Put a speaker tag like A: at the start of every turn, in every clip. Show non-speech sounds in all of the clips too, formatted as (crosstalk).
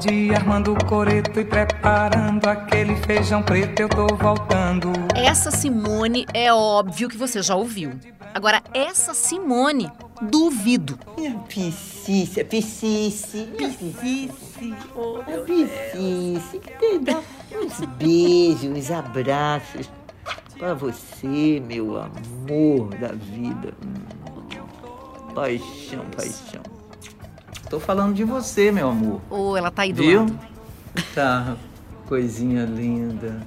A: bode, armando o coreto e preparando aquele feijão preto, eu tô voltando.
B: Essa Simone é óbvio que você já ouviu. Agora, essa Simone, duvido.
C: Minha piscice, piscice, piscice, oh, piscice, que tem dá uns beijos, uns abraços pra você, meu amor da vida. Hum, Paixão, paixão.
D: Tô falando de você, meu amor.
B: Ou ela tá aí do
D: Viu?
B: lado.
D: Tá, coisinha linda.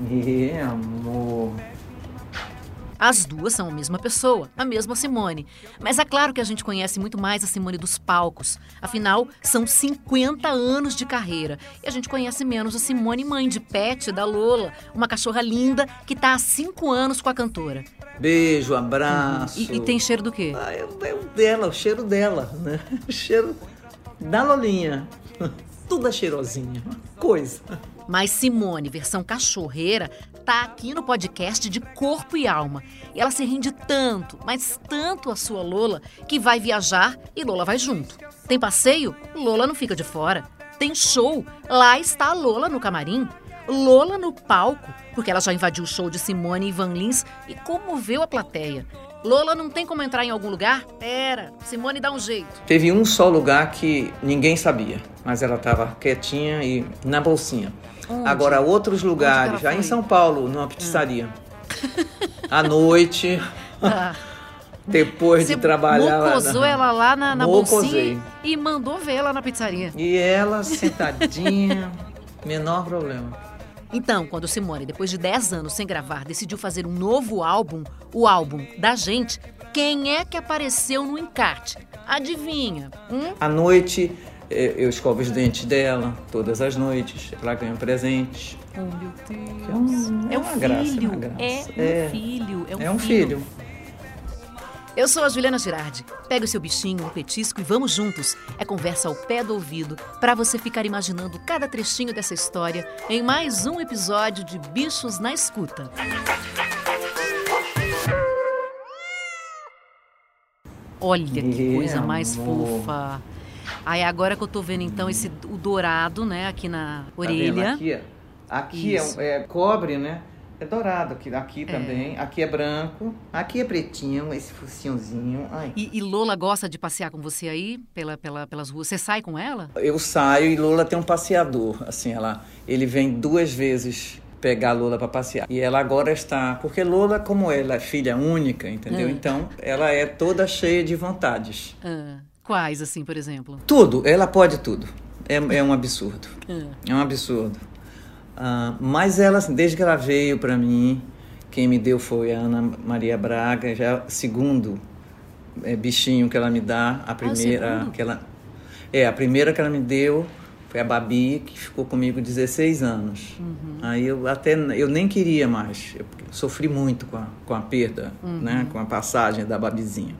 D: Meu amor.
B: As duas são a mesma pessoa, a mesma Simone. Mas é claro que a gente conhece muito mais a Simone dos palcos. Afinal, são 50 anos de carreira. E a gente conhece menos a Simone, mãe de Pet, da Lola, uma cachorra linda que tá há 5 anos com a cantora.
D: Beijo, abraço.
B: E, e tem cheiro do quê?
D: Ah, é, o- é o dela, o cheiro dela, né? (laughs) O cheiro da Lolinha. (laughs) Tudo cheirosinha. Coisa.
B: Mas Simone, versão cachorreira, tá aqui no podcast de corpo e alma. E ela se rende tanto, mas tanto a sua Lola, que vai viajar e Lola vai junto. Tem passeio? Lola não fica de fora. Tem show? Lá está a Lola no camarim. Lola no palco, porque ela já invadiu o show de Simone e Van Lins e comoveu a plateia. Lola não tem como entrar em algum lugar? Pera, Simone dá um jeito.
D: Teve um só lugar que ninguém sabia, mas ela estava quietinha e na bolsinha.
B: Onde?
D: Agora, outros lugares,
B: ela
D: já em? São Paulo, numa pizzaria. À noite,
B: Ah.
D: depois de trabalhar. lá
B: mocosou
D: na-
B: ela lá na, na bolsinha e mandou ver lá na pizzaria.
D: E ela sentadinha, (laughs) menor problema.
B: Então, quando Simone, depois de 10 anos sem gravar, decidiu fazer um novo álbum, o álbum da gente, quem é que apareceu no encarte? Adivinha? Hum?
D: À noite, eu escovo os dentes dela, todas as noites. Ela ganha um presente.
B: Oh, meu Deus.
D: É, um,
B: É um
D: uma graça,
B: filho.
D: uma graça.
B: É um filho. É um,
D: É um filho.
B: Eu sou a Juliana Girardi. Pega o seu bichinho, um petisco e vamos juntos. É conversa ao pé do ouvido para você ficar imaginando cada trechinho dessa história em mais um episódio de Bichos na Escuta. Olha que coisa mais fofa. Aí agora que eu tô vendo então esse o dourado, né, aqui na
D: Tá
B: orelha.
D: Aqui, é- aqui é, é cobre, né? É dourado aqui, aqui também. Aqui é branco. Aqui é pretinho, esse focinhozinho. Ai.
B: E, e Lola gosta de passear com você aí pela, pela- pelas ruas. Você sai com ela?
D: Eu saio e Lola tem um passeador, assim, ela, ele vem duas vezes pegar Lola para passear. E ela agora está, porque Lola, como ela é filha única, entendeu?
B: Hum.
D: Então, ela é toda cheia de vontades.
B: Ah, quais, assim, por exemplo?
D: Tudo, ela pode tudo. É, é um absurdo.
B: Ah.
D: É um absurdo. Ah, mas ela, assim, desde que ela veio para mim, quem me deu foi a Ana Maria Braga, já segundo é, bichinho que ela me dá, a primeira
B: segundo?
D: que ela é a primeira que ela me deu foi a Babi que ficou comigo 16 anos. Aí eu até eu nem queria mais, eu sofri muito com a, com a perda, né, com a passagem da Babizinha.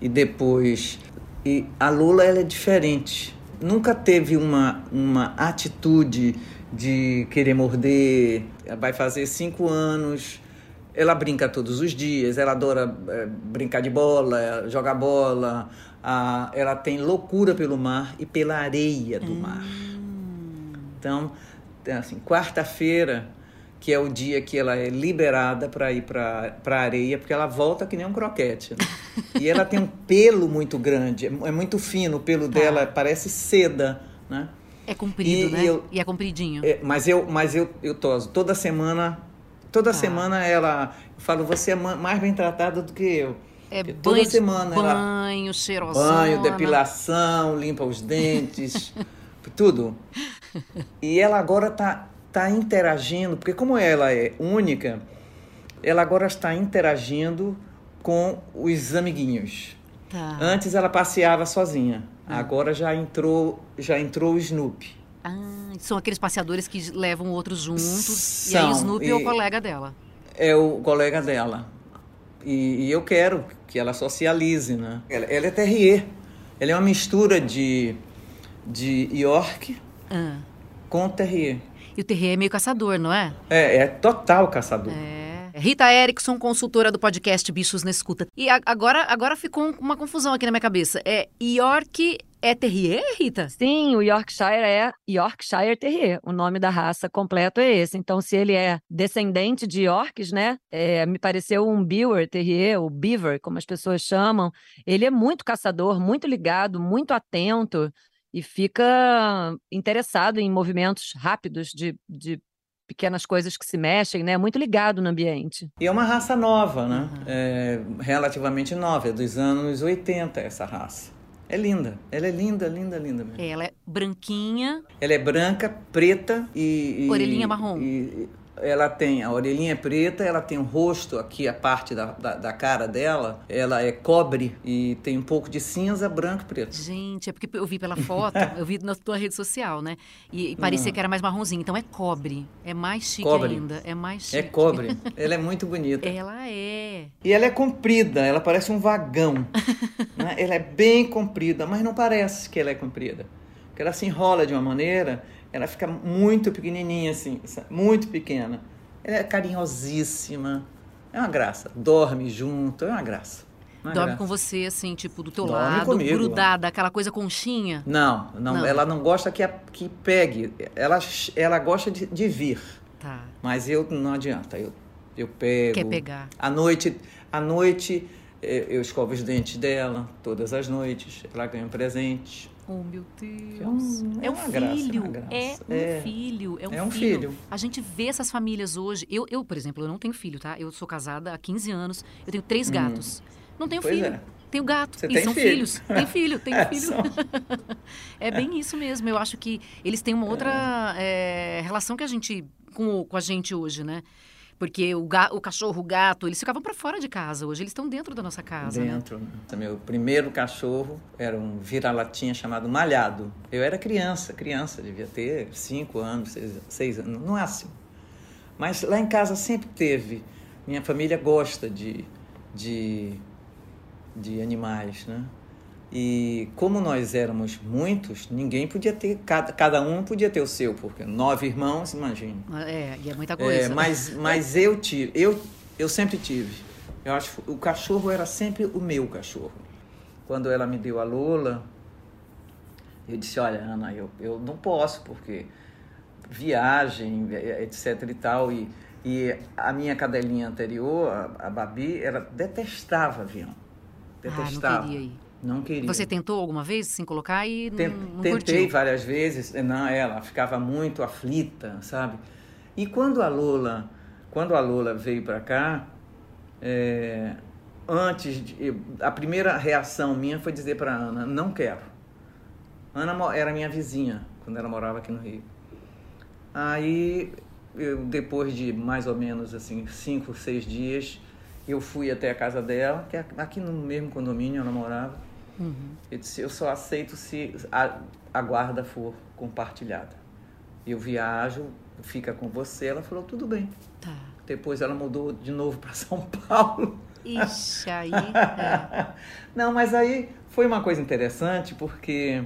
D: E depois e a Lula ela é diferente. Nunca teve uma, uma atitude de querer morder. Vai fazer cinco anos. Ela brinca todos os dias. Ela adora eh, brincar de bola, jogar bola. Ela tem loucura pelo mar e pela areia do mar. Então, assim, quarta-feira, que é o dia que ela é liberada para ir para a areia, porque ela volta que nem um croquete. né? (laughs) E ela tem um pelo muito grande, é é muito fino, o pelo dela parece seda, né?
B: É comprido,
D: E-
B: né?
D: e eu-
B: E é compridinho.
D: É, mas eu, mas eu, eu toso. Toda semana, toda
B: Tá.
D: semana ela, eu falo, você é ma- mais bem tratada do que eu.
B: É banho,
D: toda semana ela
B: banho, cheirosona.
D: banho, depilação, limpa os dentes, (laughs) tudo. E ela agora tá, tá interagindo, porque como ela é única, ela agora está interagindo com os amiguinhos.
B: Tá.
D: Antes ela passeava sozinha, agora já entrou, já entrou o Snoopy.
B: Ah, são aqueles passeadores que levam outros juntos. e aí o
D: São,
B: Snoopy é o
D: e-
B: colega dela.
D: É o colega dela. E, e eu quero que ela socialize, né? Ela, ela é terrier. Ela é uma mistura de, de York
B: Ah.
D: com terrier.
B: E o Terrier é meio caçador, não é?
D: É, é total caçador.
B: É. Rita Erickson, consultora do podcast Bichos na Escuta. E a- agora, agora ficou um- uma confusão aqui na minha cabeça. É York é terrier, Rita?
E: Sim, o Yorkshire é Yorkshire Terrier. O nome da raça completo é esse. Então, se ele é descendente de Yorks, né? é, me pareceu um Beaver Terrier, o Beaver, como as pessoas chamam. Ele é muito caçador, muito ligado, muito atento e fica interessado em movimentos rápidos de, de pequenas coisas que se mexem, né? Muito ligado no ambiente.
D: E é uma raça nova, né? É relativamente nova, é dos anos 80 essa raça. É linda, ela é linda, linda, linda mesmo.
B: Ela é branquinha.
D: Ela é branca, preta e. e-
B: Orelhinha marrom.
D: E ela tem a orelhinha é preta, ela tem o rosto aqui, a parte da, da, da cara dela, ela é cobre e tem um pouco de cinza, branco e preto.
B: Gente, é porque eu vi pela foto, (laughs) eu vi na tua rede social, né? E, e parecia que era mais marronzinho. Então é cobre. É mais chique
D: Cobre.
B: ainda. É mais chique.
D: É cobre. (laughs) ela é muito bonita.
B: Ela é.
D: E ela é comprida, ela parece um vagão. (laughs) né? Ela é bem comprida, mas não parece que ela é comprida. Porque ela se enrola de uma maneira, ela fica muito pequenininha assim, muito pequena. Ela é carinhosíssima. É uma graça. Dorme junto, é uma graça. Uma
B: Dorme
D: graça.
B: com você, assim, tipo, do teu
D: Dorme
B: lado,
D: comigo.
B: grudada, aquela coisa conchinha.
D: Não, não,
B: Não.
D: ela não gosta que, a- que pegue. Ela, ela gosta de, de vir.
B: Tá.
D: Mas eu não adianta. Eu, eu pego.
B: Quer pegar.
D: À noite, à noite eu escovo os dentes dela todas as noites. Ela ganha um presente.
B: Oh, meu Deus.
D: É um-
B: É
D: é
B: um
D: graça, é
B: filho. É um filho. É um,
D: É um
B: filho.
D: filho.
B: A gente vê essas famílias hoje. Eu, eu, por exemplo, eu não tenho filho, tá? Eu sou casada há 15 anos. Eu tenho três gatos. Não tenho
D: Hum. Pois
B: filho.
D: é.
B: Tenho gato.
D: Você
B: e
D: tem
B: são
D: filho.
B: filhos. Tem filho, tem (laughs)
D: É,
B: filho.
D: são- (laughs)
B: é bem isso mesmo. Eu acho que eles têm uma outra é, relação que a gente com, com a gente hoje, né? Porque o, ga- o cachorro, o gato, eles ficavam para fora de casa. Hoje eles estão dentro da nossa casa, né?
D: Dentro. né? Meu primeiro cachorro era um vira-latinha chamado Malhado. Eu era criança, criança, devia ter cinco anos, seis, seis anos, no máximo. Mas lá em casa sempre teve. Minha família gosta de, de, de animais, né? E como nós éramos muitos, ninguém podia ter, cada, cada um podia ter o seu, porque nove irmãos, imagine.
B: É, e é muita
D: É,
B: coisa.
D: mas, mas eu tive, eu, eu sempre tive. Eu acho o cachorro era sempre o meu cachorro. Quando ela me deu a Lola, eu disse, olha, Ana, eu, eu não posso, porque viagem, etc e tal, e, e a minha cadelinha anterior, a, a Babi, ela detestava avião.
B: Ah, não
D: Detestava.
B: queria ir.
D: Não queria.
B: Você tentou alguma vez se colocar e não, não
D: Tentei
B: curtiu?
D: várias vezes, não, ela ficava muito aflita, sabe? E quando a Lola, quando a Lola veio para cá, é, antes, de, a primeira reação minha foi dizer para Ana, não quero. Ana era minha vizinha quando ela morava aqui no Rio. Aí, eu, depois de mais ou menos assim cinco, seis dias, eu fui até a casa dela, que é aqui no mesmo condomínio ela morava. Eu disse, eu só aceito se a, a guarda for compartilhada. Eu viajo, fica com você. Ela falou, tudo bem.
B: Tá.
D: Depois ela mudou de novo para São (laughs) Paulo.
B: Ixi, aí. é. (laughs)
D: Não, mas aí foi uma coisa interessante porque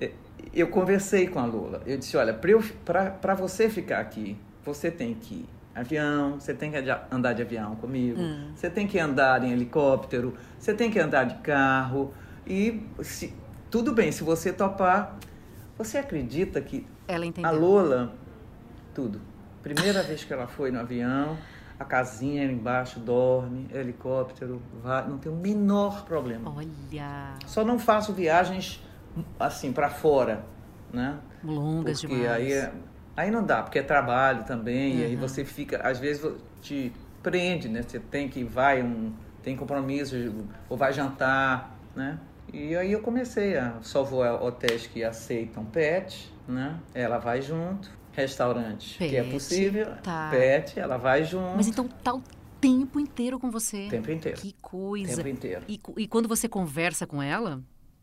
D: eh, eu conversei com a Lula. Eu disse, olha, para você ficar aqui, você tem que avião, você tem que andar de avião comigo,
B: Hum.
D: você tem que andar em helicóptero, você tem que andar de carro e se, tudo bem, se você topar, você acredita que a Lola, tudo. Primeira vez que ela foi no avião, a casinha embaixo dorme, helicóptero, vai, não tem o menor problema.
B: Olha,
D: Só não faço viagens assim para fora, né?
B: longas
D: Porque
B: demais.
D: aí é- aí não dá, porque é trabalho também, e aí
B: Uhum.
D: você fica, às vezes te prende, né? Você tem que vai um tem compromisso ou vai jantar, né? E aí eu comecei a só vou a hotéis que aceitam pet, né? Ela vai junto, restaurante que é
B: Pet,
D: possível,
B: tá.
D: pet, ela vai junto,
B: Mas então tá o tempo inteiro com você.
D: tempo inteiro,
B: Que coisa.
D: tempo inteiro.
B: E, e quando você conversa com ela,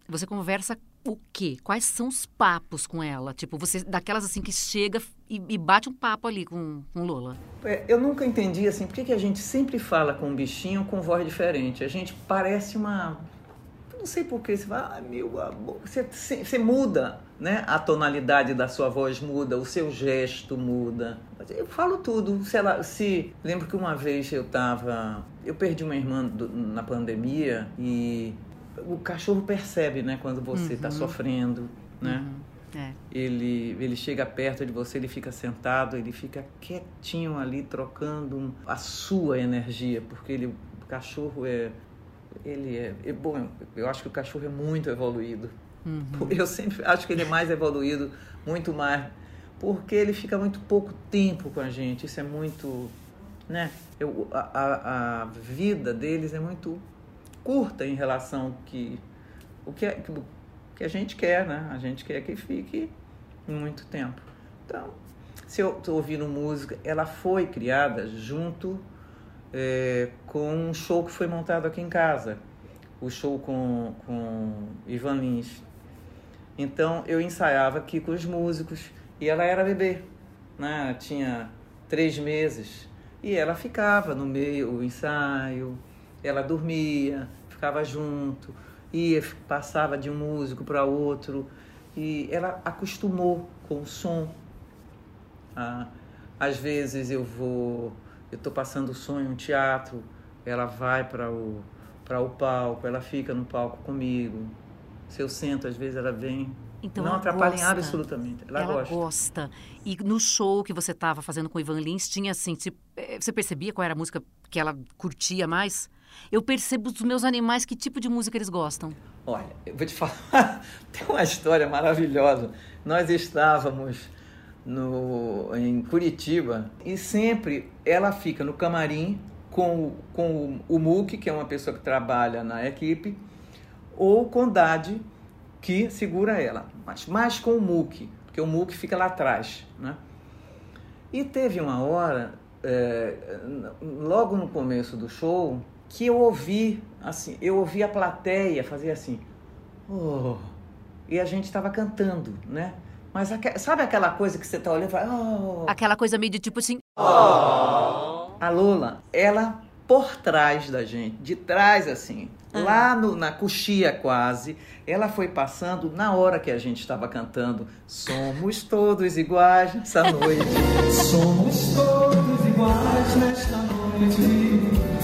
B: você conversa o quê? Quais são os papos com ela? Tipo, você daquelas assim que chega e, e bate um papo ali com, com Lola.
D: É, Eu nunca entendi assim, por que, que a gente sempre fala com um bichinho com voz diferente? A gente parece uma. Não sei porquê, você fala, ah, meu amor, você, você muda, né? A tonalidade da sua voz muda, o seu gesto muda. Eu falo tudo. Se ela, se lembro que uma vez eu tava, eu perdi uma irmã do, na pandemia e o cachorro percebe, né, quando você está uhum. sofrendo, né? Uhum. É. Ele, ele chega perto de você, ele fica sentado, ele fica quietinho ali, trocando a sua energia, porque ele, o cachorro é ele é, é, bom, eu acho que o cachorro é muito evoluído. Uhum. Eu sempre acho que ele é mais evoluído, muito mais, porque ele fica muito pouco tempo com a gente. Isso é muito, né? Eu, a, a, a vida deles é muito curta em relação que o que, é, que a gente quer, né? A gente quer que fique muito tempo. Então, se eu estou ouvindo música, ela foi criada junto é, com um show que foi montado aqui em casa, o show com, com Ivan Lins. Então eu ensaiava aqui com os músicos e ela era bebê, né? tinha três meses e ela ficava no meio do ensaio, ela dormia, ficava junto, ia, passava de um músico para outro e ela acostumou com o som. Ah, às vezes eu vou eu estou passando o sonho, um teatro, ela vai para o, para o palco, ela fica no palco comigo. Se eu sento, às vezes ela vem. Então, não atrapalha gosta. em absolutamente. Ela,
B: ela
D: gosta.
B: gosta. E no show que você estava fazendo com o Ivan Lins, tinha assim, eh, você percebia qual era a música que ela curtia mais? Eu percebo dos meus animais que tipo de música eles gostam.
D: Olha, eu vou te falar, (laughs) tem uma história maravilhosa. Nós estávamos no, em Curitiba e sempre ela fica no camarim com, com o, o Muki, que é uma pessoa que trabalha na equipe, ou com Dade, que segura ela, mas mais com o Muki, porque o Muki fica lá atrás. Né? E teve uma hora, é, logo no começo do show, que eu ouvi, assim, eu ouvi a plateia fazer assim, oh, e a gente estava cantando, né? Mas sabe aquela coisa que você tá olhando e fala, oh.
B: Aquela coisa meio de tipo assim.
D: Oh. A Lola, ela por trás da gente, de trás assim, uhum. lá no, na coxia quase, ela foi passando na hora que a gente estava cantando Somos todos iguais nessa noite. (laughs) Somos todos iguais nesta noite.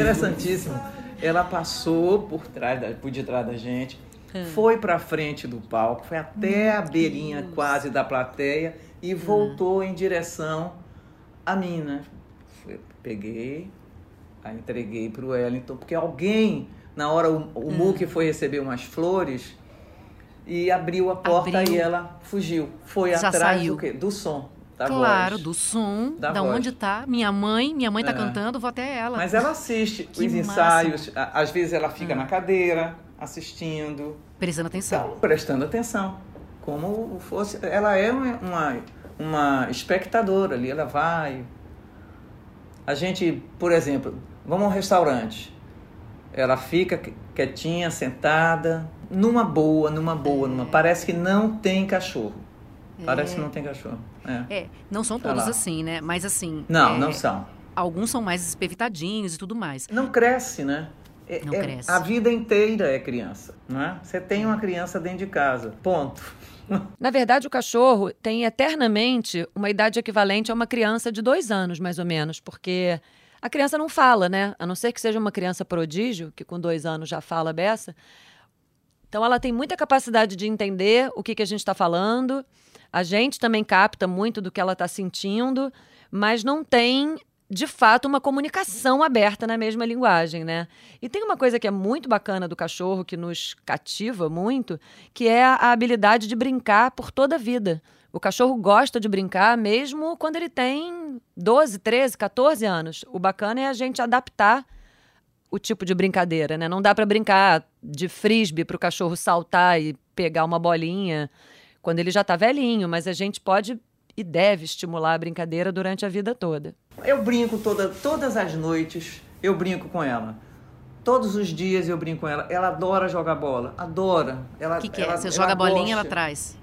D: Interessantíssimo. Ela passou por trás, da, por detrás da gente Hum. Foi para frente do palco, foi até a beirinha Deus. quase da plateia e hum. voltou em direção a mim, né? Peguei, a entreguei para o Wellington, porque alguém, na hora o, o hum. Muque foi receber umas flores e abriu a porta abriu. e ela fugiu. Foi Já atrás saiu. do quê? Do som. Da
B: claro,
D: voz.
B: do som, da, da onde tá. Minha mãe, minha mãe tá é. cantando, vou até ela.
D: Mas ela assiste os ensaios, às vezes ela fica hum. na cadeira, assistindo.
B: Prestando atenção.
D: Então, prestando atenção. Como fosse. Ela é uma, uma espectadora ali, ela vai. A gente, por exemplo, vamos a um restaurante. Ela fica quietinha, sentada, numa boa, numa boa, é. numa. Parece que não tem cachorro. Parece que é. não tem cachorro. É,
B: é não são todos assim, né? Mas assim.
D: Não,
B: é,
D: não são.
B: Alguns são mais espevitadinhos e tudo mais.
D: Não cresce, né?
B: É, não
D: é,
B: cresce.
D: A vida inteira é criança, não é? Você tem uma criança dentro de casa, ponto. (laughs)
E: Na verdade, o cachorro tem eternamente uma idade equivalente a uma criança de dois anos, mais ou menos, porque a criança não fala, né? A não ser que seja uma criança prodígio, que com dois anos já fala beça. Então, ela tem muita capacidade de entender o que, que a gente está falando. A gente também capta muito do que ela está sentindo, mas não tem de fato, uma comunicação aberta na mesma linguagem, né? E tem uma coisa que é muito bacana do cachorro, que nos cativa muito, que é a habilidade de brincar por toda a vida. O cachorro gosta de brincar mesmo quando ele tem 12, 13, 14 anos. O bacana é a gente adaptar o tipo de brincadeira, né? Não dá para brincar de frisbee para o cachorro saltar e pegar uma bolinha quando ele já está velhinho, mas a gente pode e deve estimular a brincadeira durante a vida toda.
D: Eu brinco toda, todas as noites, eu brinco com ela. Todos os dias eu brinco com ela. Ela adora jogar bola, adora.
B: O que, que é? Você joga a bolinha, ela traz?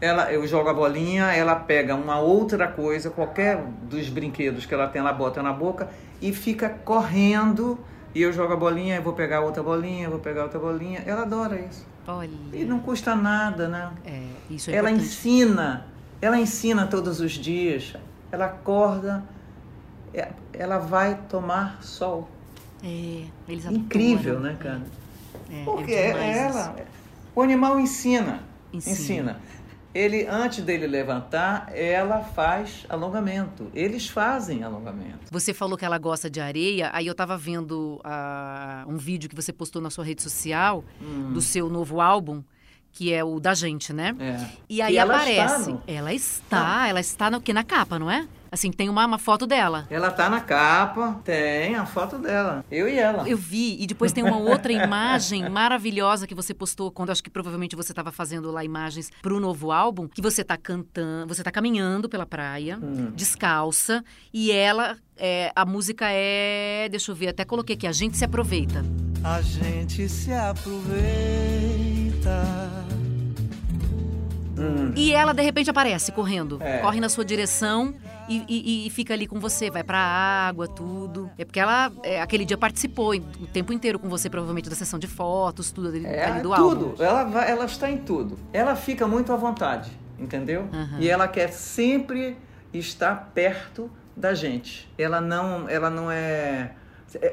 D: Ela, eu jogo a bolinha, ela pega uma outra coisa, qualquer dos brinquedos que ela tem, ela bota na boca e fica correndo e eu jogo a bolinha, eu vou pegar outra bolinha, vou pegar outra bolinha. Ela adora isso.
B: Olha.
D: E não custa nada, né?
B: É, isso é
D: ela
B: importante.
D: ensina, ela ensina todos os dias. Ela acorda, é- ela vai tomar sol.
B: É, eles
D: Incrível,
B: adoram.
D: né, cara?
B: É,
D: Porque
B: é
D: é
B: demais
D: ela. O animal ensina.
B: Ensina.
D: Ensina. Ele, antes dele levantar, ela faz alongamento. Eles fazem alongamento.
B: Você falou que ela gosta de areia, aí eu tava vendo ah, um vídeo que você postou na sua rede social
D: Hum.
B: do seu novo álbum, que é o da gente, né?
D: É.
B: E aí
D: E ela
B: aparece.
D: está no-
B: Ela está, ela está no, aqui na capa, não é? Assim, tem uma, uma foto dela.
D: Ela tá na capa, tem a foto dela. Eu e ela.
B: Eu vi, e depois tem uma outra imagem maravilhosa que você postou quando acho que provavelmente você estava fazendo lá imagens pro novo álbum, que você tá cantando, você tá caminhando pela praia,
D: Hum.
B: descalça, e ela, é, a música é, deixa eu ver, até coloquei aqui, a gente se aproveita.
F: A gente se aproveita.
B: E ela de repente aparece correndo,
D: É.
B: corre na sua direção e, e- e fica ali com você, vai pra água, tudo. É porque ela é, aquele dia participou o tempo inteiro com você, provavelmente da sessão de fotos, tudo ali,
D: É,
B: ali do
D: tudo.
B: álbum.
D: Ela, vai, ela está em tudo. Ela fica muito à vontade, entendeu?
B: Aham.
D: E ela quer sempre estar perto da gente. Ela não, ela não é.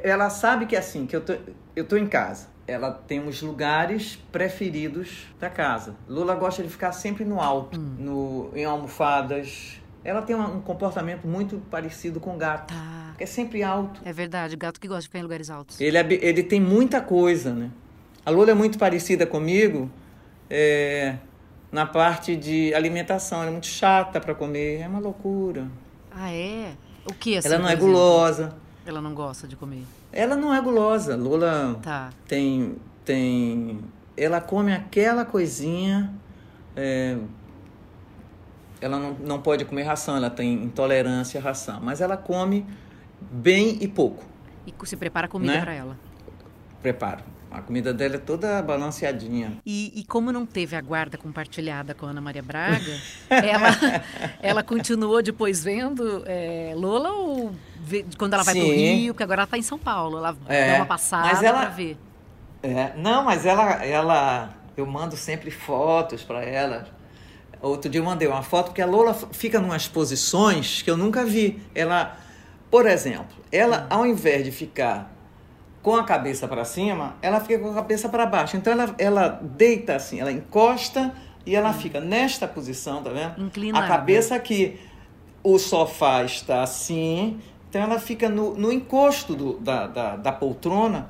D: Ela sabe que é assim, que eu tô, eu tô em casa. Ela tem os lugares preferidos da casa. Lula gosta de ficar sempre no alto,
B: Hum.
D: no, em almofadas. Ela tem um, comportamento muito parecido com o gato.
B: Tá.
D: É sempre alto.
B: É verdade, gato que gosta de ficar em lugares altos.
D: Ele, é ele tem muita coisa, né? A Lula é muito parecida comigo é, na parte de alimentação. Ela é muito chata para comer, é uma loucura.
B: Ah, é? O que assim?
D: ela não é gulosa.
B: Ela não gosta de comer.
D: Ela não é gulosa. Lula
B: Tá.
D: tem, tem. Ela come aquela coisinha. é, ela não, não pode comer ração, ela tem intolerância à ração. Mas ela come bem e pouco.
B: E se prepara comida
D: Né?
B: pra ela.
D: Preparo. A comida dela é toda balanceadinha.
B: E, e como não teve a guarda compartilhada com a Ana Maria Braga, (laughs) ela, ela continuou depois vendo é, Lola ou vê- quando ela vai pro
D: Sim.
B: Rio, porque agora ela tá em São Paulo, ela
D: É,
B: dá uma passada pra ver.
D: É, não, mas ela, ela, eu mando sempre fotos para ela. Outro dia eu mandei uma foto porque a Lola fica numas posições que eu nunca vi. Ela, por exemplo, ela ao invés de ficar com a cabeça para cima, ela fica com a cabeça para baixo. Então ela, ela deita assim, ela encosta e ela fica nesta posição, tá vendo?
B: Inclinada.
D: A cabeça aqui. O sofá está assim, então ela fica no, no encosto do- da, da, da poltrona,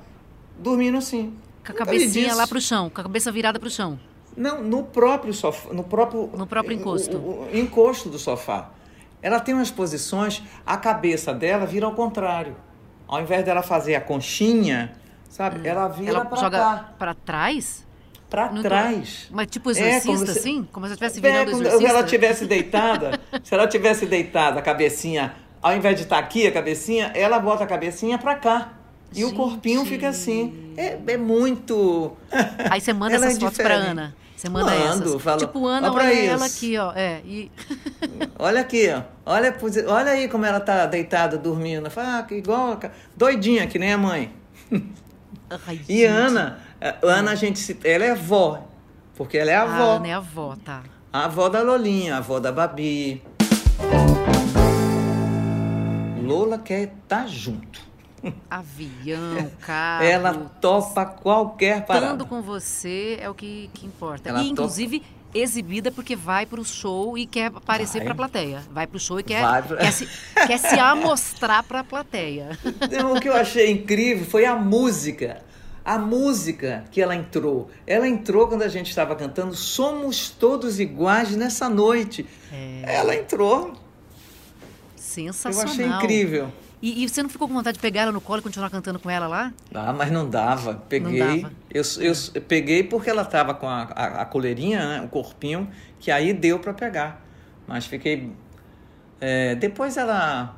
D: dormindo assim.
B: Com a cabecinha lá pro chão, com a cabeça virada pro chão.
D: Não, no próprio sofá, no próprio
B: No próprio encosto.
D: o- o- o encosto do sofá. Ela tem umas posições, a cabeça dela vira ao contrário. Ao invés dela fazer a conchinha, sabe? Ela vira
B: Hum. ela
D: pra
B: joga
D: cá,
B: pra trás?
D: pra trás.
B: Mas tipo
D: É,
B: exorcista,
D: como você-
B: assim? Como se ela estivesse
D: É,
B: virando
D: quando
B: exorcista?
D: ela tivesse (laughs) deitada, se ela tivesse deitada a cabecinha, ao invés de estar aqui a cabecinha, ela bota a cabecinha pra cá. E o
B: Gente.
D: corpinho fica assim. É, é muito.
B: Aí você manda
D: é
B: essas fotos pra
D: diferente.
B: Ana. Você manda
D: Mando,
B: essas.
D: falo,
B: tipo, Ana, olha
D: isso.
B: ela aqui, ó. É, e... (laughs)
D: Olha aqui, ó. Olha, olha aí como ela tá deitada, dormindo. Fala, ah, que igual. Doidinha, que nem a mãe. (laughs)
B: Ai,
D: E
B: gente.
D: Ana, a Ana, a gente se. Ela é avó. Porque ela é a
B: A
D: avó.
B: Ana é a avó, tá.
D: A avó da Lolinha, a avó da Babi. Lola quer estar junto.
B: Avião, carro.
D: Ela topa qualquer parada.
B: Estando com você é o que, que importa.
D: Ela
B: e, inclusive, exibida porque vai pro show e quer aparecer
D: Vai.
B: pra plateia. Vai pro show e quer,
D: pra-
B: quer, se, quer se amostrar pra plateia.
D: Então, o que eu achei incrível foi a música. A música que ela entrou. Ela entrou quando a gente estava cantando Somos Todos Iguais nessa noite. Ela entrou. Eu
B: Sensacional.
D: achei incrível.
B: E, e você não ficou com vontade de pegar ela no colo e continuar cantando com ela lá?
D: Ah, mas não dava. Peguei.
B: dava.
D: Eu, eu, eu peguei porque ela estava com a, a, a coleirinha, né, o corpinho, que aí deu para pegar. Mas fiquei. é, depois ela.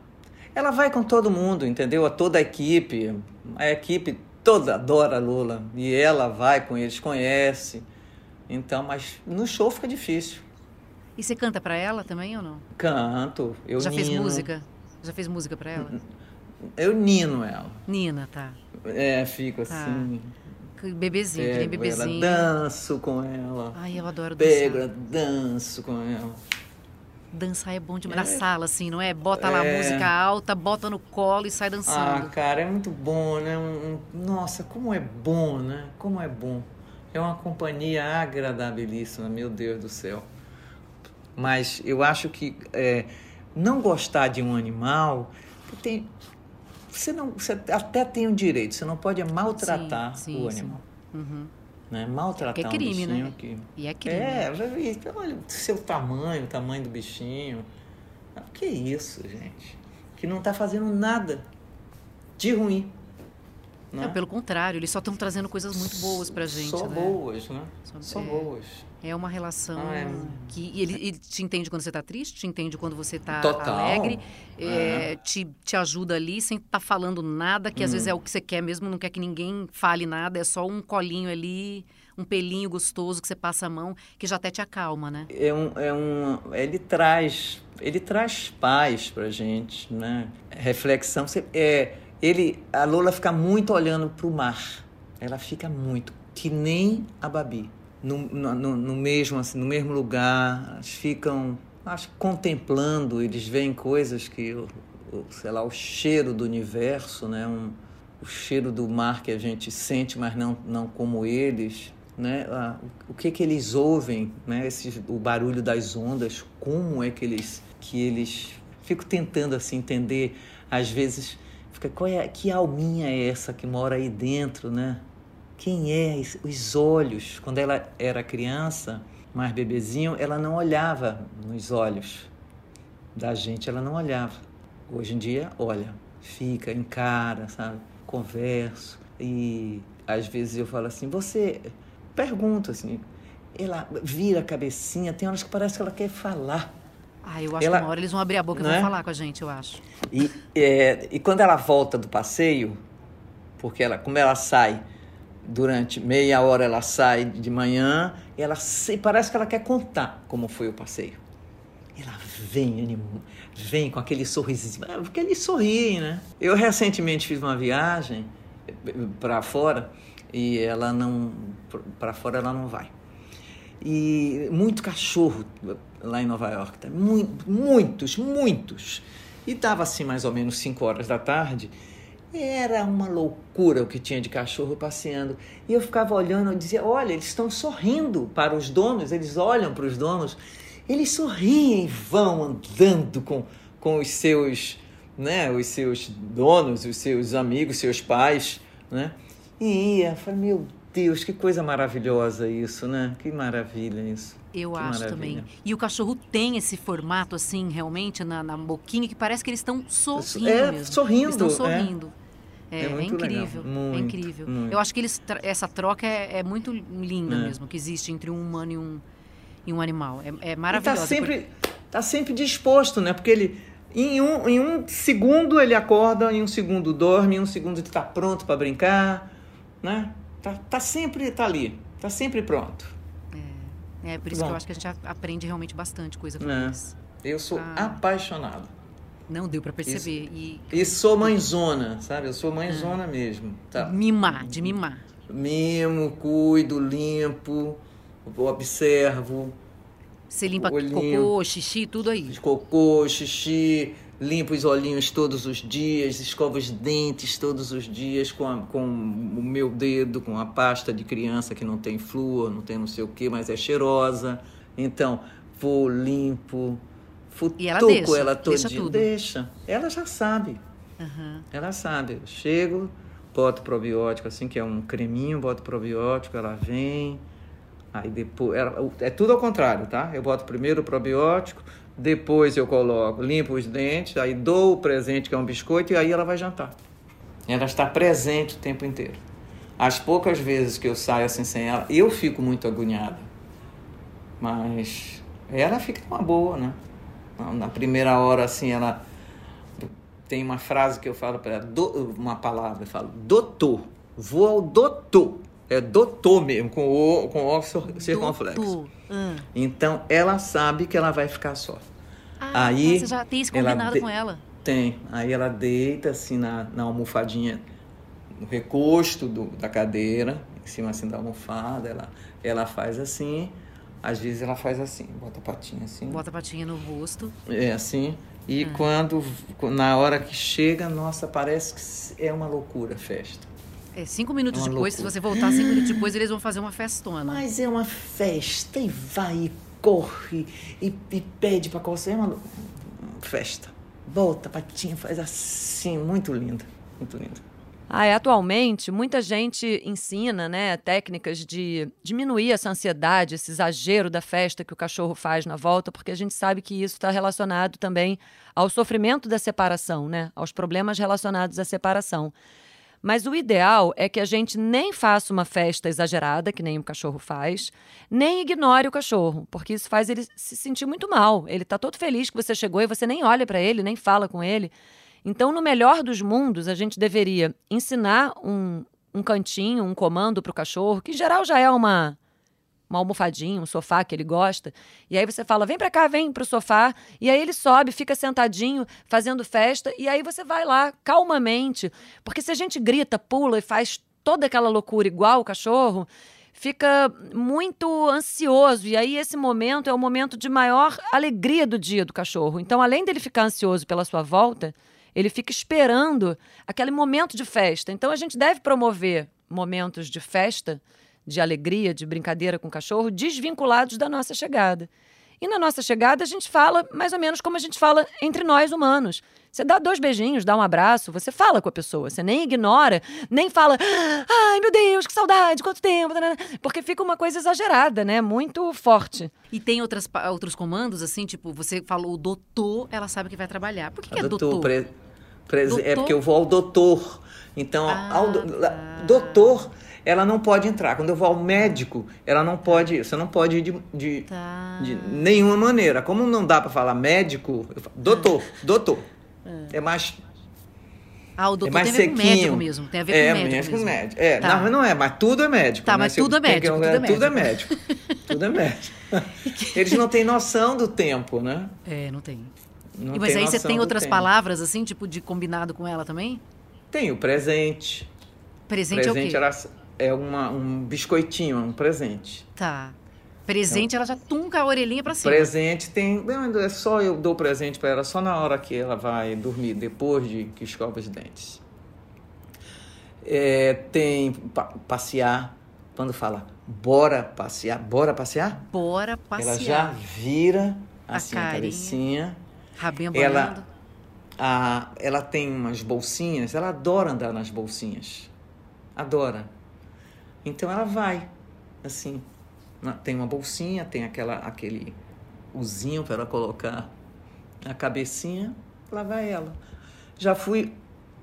D: Ela vai com todo mundo, entendeu? A toda a equipe. A equipe toda adora a Lula. E ela vai com eles, conhece. Então, mas no show fica difícil.
B: E você canta pra ela também ou não?
D: Canto, eu
B: Já
D: nino.
B: fez música? Já fez música pra ela?
D: Eu nino ela.
B: Nina, tá.
D: É, fico assim.
B: Que Bebezinho, que nem
D: Pego
B: bebezinho.
D: ela, danço com ela.
B: Ai, eu adoro dançar.
D: Pego, ela, danço com ela.
B: Dançar é bom demais. Na sala, assim, não é? Bota lá a
D: É.
B: música alta, bota no colo e sai
D: Ah,
B: dançando.
D: cara, é muito bom, né? Um- um- nossa, como é bom, né? Como é bom. É uma companhia agradabilíssima, meu Deus do céu. Mas eu acho que é, não gostar de um animal tem, você não, você até tem o direito. Você não pode maltratar
B: Sim, sim,
D: o animal,
B: Uhum.
D: né? Maltratar
B: é crime,
D: um bichinho
B: né?
D: que
B: E é crime.
D: é, vi. Olha o seu tamanho, o tamanho do bichinho. Ah, Que isso, gente? Que não está fazendo nada de ruim. Né?
B: Não, pelo contrário, eles só estão trazendo coisas muito boas pra gente,
D: Só
B: né?
D: boas, né?
B: Só-
D: Só
B: é.
D: boas.
B: É uma relação
D: Ah, é.
B: que e ele, ele te entende quando você tá triste, te entende quando você tá
D: Total.
B: alegre,
D: É.
B: é, te, te ajuda ali sem estar falando nada, que às
D: Hum.
B: vezes é o que você quer mesmo, não quer que ninguém fale nada, é só um colinho ali, um pelinho gostoso que você passa a mão, que já até te acalma, né?
D: É um, é um, ele traz, ele traz paz pra gente, né? Reflexão. Você- É, ele, a Lola fica muito olhando pro mar. Ela fica muito, que nem a Babi. No, no, no- mesmo, assim, no mesmo lugar, elas ficam, acho, contemplando. Eles veem coisas que, o- o- sei lá, o cheiro do universo, né? Um, o cheiro do mar que a gente sente, mas não, não como eles, né? O que que eles ouvem, né? Esse, o barulho das ondas, como é que eles que eles fico tentando assim entender, às vezes fica qual é que alminha é essa que mora aí dentro, né? Quem é os olhos? Quando ela era criança, mais bebezinho, ela não olhava nos olhos da gente, ela não olhava. Hoje em dia, olha, fica, encara, sabe? Converso. E às vezes eu falo assim, você pergunta assim, ela vira a cabecinha, tem horas que parece que ela quer falar.
B: Ah, eu acho
D: Ela-
B: que uma hora eles vão abrir a boca e vão falar com a gente, eu acho.
D: E, é, e quando ela volta do passeio, porque ela, como ela sai durante meia hora, ela sai de manhã, ela se, parece que ela quer contar como foi o passeio. Ela vem, vem com aquele sorrisinho, porque eles sorriem, né? Eu recentemente fiz uma viagem para fora e ela não, para fora ela não vai. E muito cachorro lá em Nova York, tá? Mu- muitos, muitos. E estava assim mais ou menos 5 horas da tarde. Era uma loucura o que tinha de cachorro passeando. E eu ficava olhando e dizia: Olha, eles estão sorrindo para os donos, eles olham para os donos, eles sorriem e vão andando com, com os seus, né, os seus donos, os seus amigos, seus pais, né? E ia, eu falei, meu Deus, que coisa maravilhosa isso, né? Que maravilha isso.
B: Eu
D: Que
B: acho
D: maravilha.
B: também. E o cachorro tem esse formato, assim, realmente, na, na boquinha, que parece que eles estão sorrindo
D: É,
B: mesmo.
D: sorrindo,
B: Eles estão
D: é.
B: sorrindo. É,
D: É
B: é
D: legal.
B: incrível. é
D: Muito,
B: incrível.
D: muito.
B: Eu acho que eles essa troca é, é muito linda
D: É.
B: mesmo, que existe entre um humano e um, e um animal. É, é
D: E tá
B: maravilhoso.
D: sempre, tá sempre disposto, né? Porque ele, em um, em um segundo ele acorda, em um segundo dorme, em um segundo ele tá pronto para brincar, né? Tá, tá sempre, tá ali, tá sempre pronto.
B: É por isso que
D: Bom.
B: eu acho que a gente aprende realmente bastante coisa com
D: É.
B: eles.
D: Eu sou
B: Ah.
D: apaixonado.
B: Não deu pra perceber.
D: E sou mãezona, sabe? Eu sou mãezona mesmo.
B: E
D: Tá?
B: mimar, de mimar.
D: Mimo, cuido, limpo, observo,
B: Você limpa
D: Olhinho.
B: cocô, xixi, tudo aí.
D: de cocô, xixi, limpo os olhinhos todos os dias, escovo os dentes todos os dias com, a- com o meu dedo, com a pasta de criança que não tem flúor, não tem não sei o que, mas é cheirosa. Então, vou limpo, futuco
B: E ela deixa,
D: ela
B: deixa
D: todinha.
B: tudo.
D: Deixa. Ela já sabe.
B: Aham.
D: Ela sabe. Eu chego, boto probiótico, assim, que é um creminho, boto probiótico, ela vem. Aí depois. ela- é tudo ao contrário, tá? Eu boto primeiro o probiótico, depois eu coloco, limpo os dentes, aí dou o presente, que é um biscoito, e aí ela vai jantar. Ela está presente o tempo inteiro. As poucas vezes que eu saio assim sem ela, eu fico muito agoniada. Mas ela fica uma boa, né? Na- primeira hora, assim, ela tem uma frase que eu falo para ela, do- uma palavra, eu falo, doutor, vou ao doutor. É doutor mesmo, com o, com o cir- circunflexo.
B: Ah.
D: Então, ela sabe que ela vai ficar só.
B: Ah,
D: Aí,
B: você já tem isso
D: ela
B: combinado
D: de-
B: com ela.
D: Tem. Aí ela deita assim na, na almofadinha no recosto do, da cadeira, em cima assim da almofada, ela, ela faz assim, às vezes ela faz assim, bota a patinha assim.
B: Bota a patinha no rosto.
D: É assim. E quando, na hora que chega, nossa, parece que é uma loucura a festa.
B: É, cinco minutos
D: É
B: depois, se
D: loucura.
B: você voltar cinco minutos depois, eles vão fazer uma festona.
C: Mas é uma festa e vai e corre e, e pede pra coçar. É uma
D: Festa.
C: Bota a patinha, faz assim, muito linda, muito linda.
E: Ah, é, atualmente, muita gente ensina né, técnicas de diminuir essa ansiedade, esse exagero da festa que o cachorro faz na volta, porque a gente sabe que isso está relacionado também ao sofrimento da separação, né, aos problemas relacionados à separação. Mas o ideal é que a gente nem faça uma festa exagerada, que nem o cachorro faz, nem ignore o cachorro, porque isso faz ele se sentir muito mal. Ele está todo feliz que você chegou e você nem olha para ele, nem fala com ele. Então, no melhor dos mundos, a gente deveria ensinar um, um cantinho, um comando para o cachorro, que em geral já é uma, uma almofadinha, um sofá que ele gosta. E aí você fala: vem para cá, vem para o sofá. E aí ele sobe, fica sentadinho, fazendo festa. E aí você vai lá, calmamente. Porque se a gente grita, pula e faz toda aquela loucura igual o cachorro, fica muito ansioso. E aí esse momento é o momento de maior alegria do dia do cachorro. Então, além dele ficar ansioso pela sua volta, ele fica esperando aquele momento de festa. Então, a gente deve promover momentos de festa, de alegria, de brincadeira com o cachorro, desvinculados da nossa chegada. E na nossa chegada, a gente fala mais ou menos como a gente fala entre nós humanos. Você dá dois beijinhos, dá um abraço, você fala com a pessoa, você nem ignora, nem fala, ai meu Deus, que saudade, quanto tempo, porque fica uma coisa exagerada, né? Muito forte.
B: E tem outras, outros comandos, assim, tipo, você falou o doutor, ela sabe que vai trabalhar. Por que, que é
D: doutor,
B: doutor?
D: pre- prese-
B: Doutor?
D: É porque eu vou ao doutor. Então,
B: Ah,
D: ao do-
B: tá.
D: doutor, ela não pode entrar. Quando eu vou ao médico, ela não pode. Você não pode ir de, de,
B: Tá.
D: de nenhuma maneira. Como não dá para falar médico, eu falo, doutor, doutor. É mais
B: Ah, o
D: é
B: doutor
D: mais
B: tem a ver com médico mesmo. Tem a ver
D: é,
B: com médico
D: mesmo.
B: mesmo.
D: médico. É,
B: Tá.
D: não, mas não é, mas tudo é médico.
B: Tá,
D: né?
B: mas
D: Se eu-
B: tudo é
D: tem que-
B: médico, tudo é
D: Tudo é
B: médico.
D: médico. tudo é médico. (laughs) Eles não têm noção do tempo, né?
B: É, não tem.
D: Não
B: E, mas
D: tem
B: aí você tem outras
D: tempo.
B: palavras, assim, tipo, de combinado com ela também?
D: Tem o presente.
B: Presente, é o
D: presente
B: quê?
D: era, é uma, um biscoitinho, um presente.
B: Tá. Presente, ela já tunca a orelhinha pra cima.
D: Presente tem. não, É só eu dou presente para ela só na hora que ela vai dormir, depois de que escova os dentes. É, tem pa- passear. Quando fala bora passear, bora passear?
B: Bora passear.
D: Ela já vira
B: A
D: assim a,
B: carinha.
D: cabecinha.
B: Rabinha
D: Ela-. A, ela tem umas bolsinhas, ela adora andar nas bolsinhas. Adora. Então ela vai, assim. Tem uma bolsinha, tem aquela, aquele usinho para ela colocar a cabecinha, lá vai ela. Já fui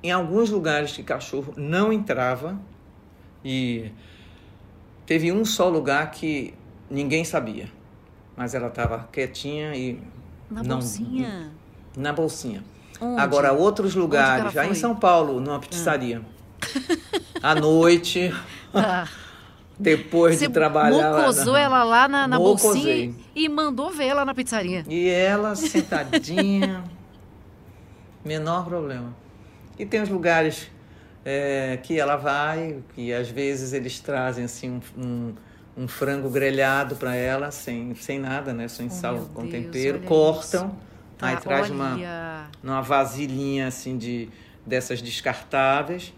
D: em alguns lugares que cachorro não entrava e teve um só lugar que ninguém sabia. Mas ela estava quietinha e
B: Na
D: não-
B: bolsinha.
D: na bolsinha.
B: Onde?
D: Agora, outros lugares, já em? São Paulo, numa pizzaria. À noite,
B: Tá. (laughs)
D: depois
B: Você
D: de trabalhar. lá
B: mocosou
D: na-
B: ela lá na, na bolsinha e mandou ver lá na pizzaria.
D: E ela sentadinha, (laughs) menor problema. E tem os lugares é, que ela vai, que às vezes eles trazem assim um, um, um frango grelhado para ela, sem, sem nada, né? Sem
B: Oh,
D: sal, com
B: Deus,
D: tempero, cortam,
B: isso.
D: aí
B: Tá,
D: traz uma, numa vasilhinha assim de dessas descartáveis.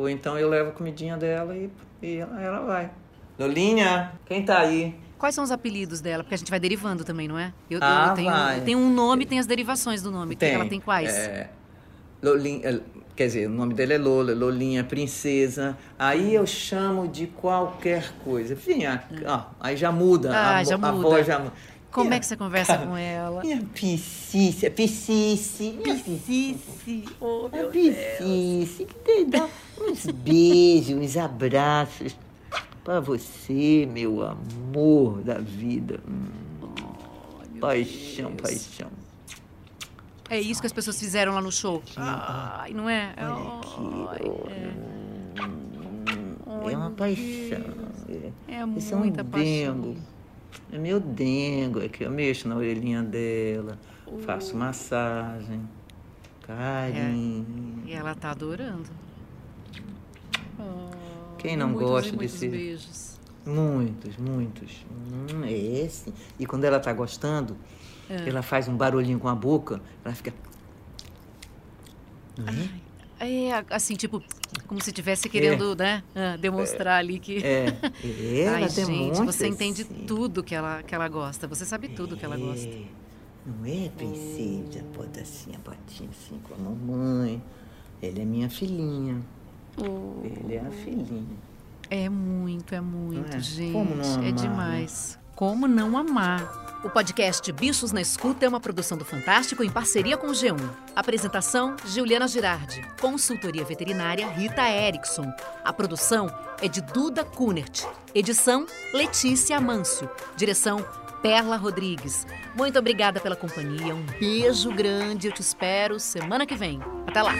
D: Ou então eu levo a comidinha dela e, e ela, ela vai. Lolinha, quem tá aí?
B: Quais são os apelidos dela? Porque a gente vai derivando também, não é? Eu, eu
D: Ah,
B: tenho,
D: vai.
B: eu tenho um nome e tem as derivações do nome. Ela tem quais?
D: É, Lolinha, é, quer dizer, o nome dela é Lola, Lolinha, princesa. Aí eu chamo de qualquer coisa. Vinha, ó, aí já muda.
B: Ah,
D: a,
B: já
D: vo- a
B: muda.
D: voz já muda.
B: Como
D: Minha
B: é que você conversa
D: cara,
B: com ela?
C: Minha piscice, piscice, piscice.
B: Oh,
C: A piscice, que tem dá uns (laughs) beijos, uns abraços pra você, meu amor da vida. Hum. paixão, paixão.
B: É isso que as pessoas fizeram lá no show. Ai, não é? Ai,
C: É uma paixão.
B: é, é
C: Isso é um
B: muita paixão.
C: É meu dengo. É que eu mexo na orelhinha dela, faço massagem, carinho.
B: E ela tá adorando.
D: Quem não
B: muitos
D: gosta
B: e muitos
D: desse.
B: beijos.
D: Muitos, muitos. Hum, é sim. E quando ela tá gostando,
B: É.
D: ela faz um barulhinho com a boca, ela fica. Não é?
B: É, assim, tipo, como se estivesse querendo, né, ah, demonstrar ali que...
D: É, (laughs) é, ela
B: Ai, gente,
D: demonstra,
B: você entende
D: sim.
B: tudo que ela, que ela gosta. Você sabe tudo que ela gosta.
D: É, Não é, princesa? Bota assim a botinha assim com a mamãe. Ela é minha filhinha. Ele é a filhinha.
B: É muito, é muito,
D: é?
B: gente.
D: Como não amar,
B: é
D: né?
B: demais. Como não amar? O podcast Bichos na Escuta é uma produção do Fantástico em parceria com o G1. Apresentação: Juliana Girardi. Consultoria veterinária Rita Erickson. A produção é de Duda Kunert. Edição: Letícia Amâncio. Direção: Perla Rodrigues. Muito obrigada pela companhia. Um beijo grande. Eu te espero semana que vem. Até lá.